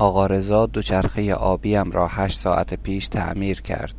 آقا رضا دوچرخه آبیم را هشت ساعت پیش تعمیر کرد.